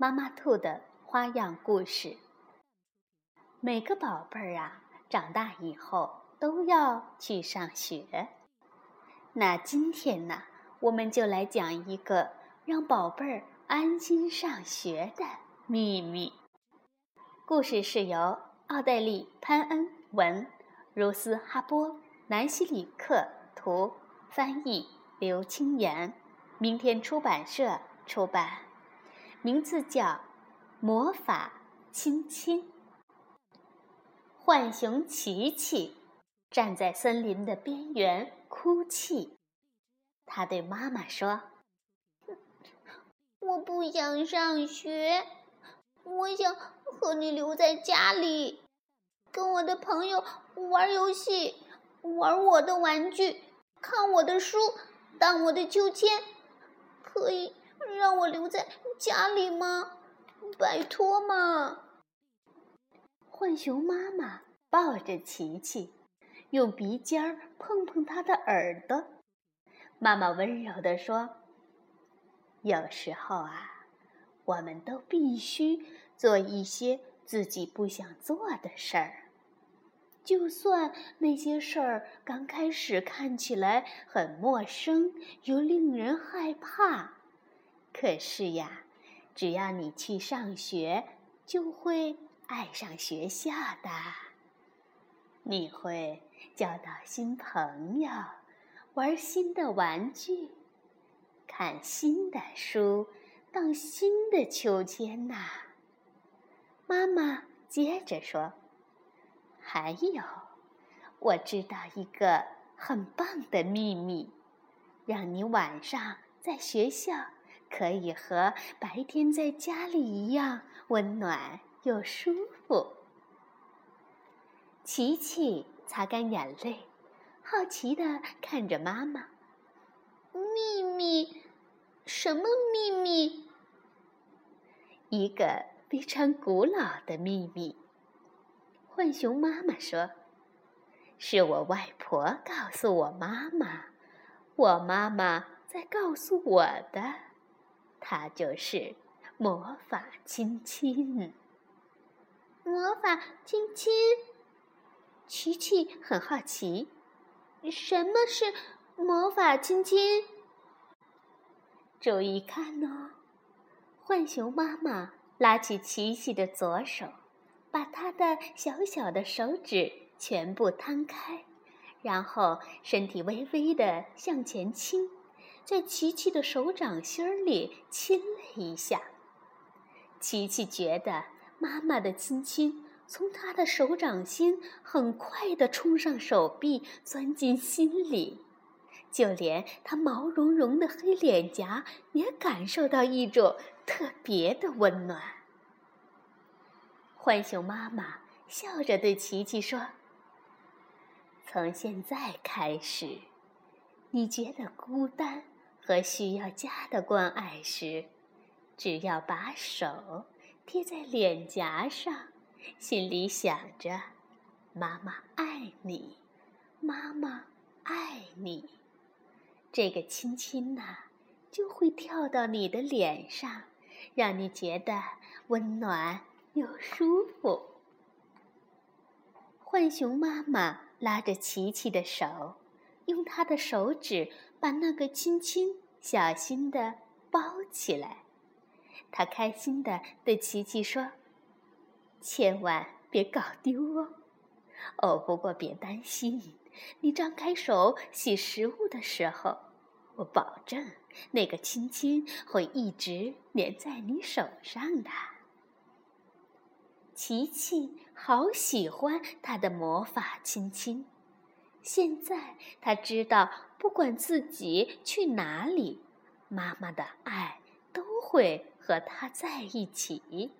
妈妈兔的花样故事。每个宝贝儿啊，长大以后都要去上学。那今天呢，我们就来讲一个让宝贝儿安心上学的秘密。故事是由奥黛丽·潘恩文、茹斯·哈波、南希·里克图翻译，刘清言。明天出版社出版，名字叫《魔法亲亲》。浣熊琪琪站在森林的边缘哭泣，他对妈妈说：“我不想上学，我想和你留在家里，跟我的朋友玩游戏，玩我的玩具，看我的书，荡我的秋千。”可以让我留在家里吗？拜托嘛！浣熊妈妈抱着琪琪，用鼻尖碰碰他的耳朵。妈妈温柔地说：“有时候啊，我们都必须做一些自己不想做的事儿，就算那些事儿刚开始看起来很陌生又令人害怕。”可是呀，只要你去上学，就会爱上学校的。你会交到新朋友，玩新的玩具，看新的书，荡新的秋千呐。妈妈接着说：“还有，我知道一个很棒的秘密，让你晚上在学校。”可以和白天在家里一样温暖又舒服。琪琪擦干眼泪，好奇的看着妈妈。秘密？什么秘密？一个非常古老的秘密。浣熊妈妈说：“是我外婆告诉我妈妈，我妈妈在告诉我的。”它就是魔法亲亲。魔法亲亲，琪琪很好奇，什么是魔法亲亲？注意看哦，浣熊妈妈拉起琪琪的左手，把他的小小的手指全部摊开，然后身体微微的向前倾。在琪琪的手掌心里亲了一下，琪琪觉得妈妈的亲亲从她的手掌心很快地冲上手臂，钻进心里，就连她毛茸茸的黑脸颊也感受到一种特别的温暖。浣熊妈妈笑着对琪琪说：“从现在开始，你觉得孤单？”和需要家的关爱时，只要把手贴在脸颊上，心里想着“妈妈爱你，妈妈爱你”，这个亲亲呐，就会跳到你的脸上，让你觉得温暖又舒服。浣熊妈妈拉着琪琪的手，用他的手指把那个亲亲。小心地包起来，他开心地对琪琪说：“千万别搞丢哦！哦，不过别担心，你张开手洗食物的时候，我保证那个亲亲会一直粘在你手上的。”琪琪好喜欢他的魔法亲亲。现在他知道，不管自己去哪里，妈妈的爱都会和他在一起，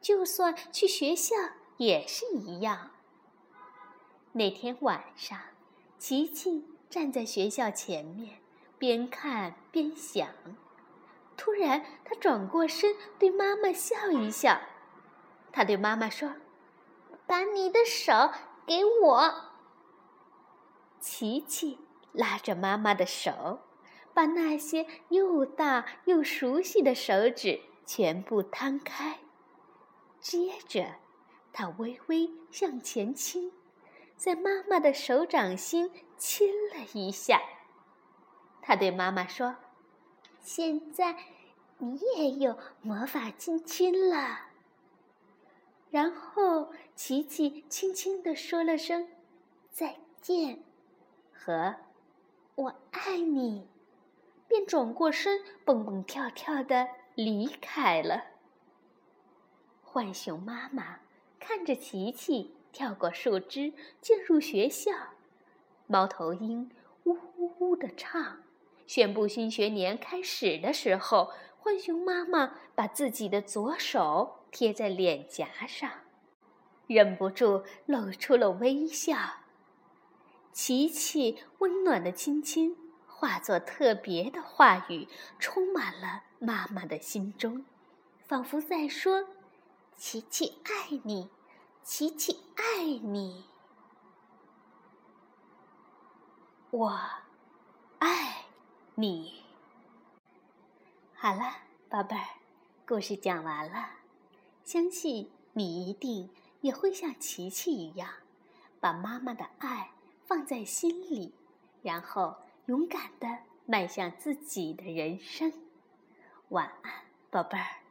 就算去学校也是一样。那天晚上，琪琪站在学校前面，边看边想。突然，他转过身对妈妈笑一笑。他对妈妈说：“把你的手给我。”琪琪拉着妈妈的手，把那些又大又熟悉的手指全部摊开。接着，他微微向前倾。在妈妈的手掌心亲了一下，他对妈妈说：“现在你也有魔法亲亲了。”然后琪琪轻轻地说了声“再见”和“我爱你”，便转过身蹦蹦跳跳的离开了。浣熊妈妈看着琪琪。跳过树枝进入学校，猫头鹰呜呜呜地唱，宣布新学年开始的时候，浣熊妈妈把自己的左手贴在脸颊上，忍不住露出了微笑。琪琪温暖的亲亲化作特别的话语，充满了妈妈的心中，仿佛在说：“琪琪爱你。”琪琪爱你，我爱你。好了，宝贝儿，故事讲完了。相信你一定也会像琪琪一样，把妈妈的爱放在心里，然后勇敢的迈向自己的人生。晚安，宝贝儿。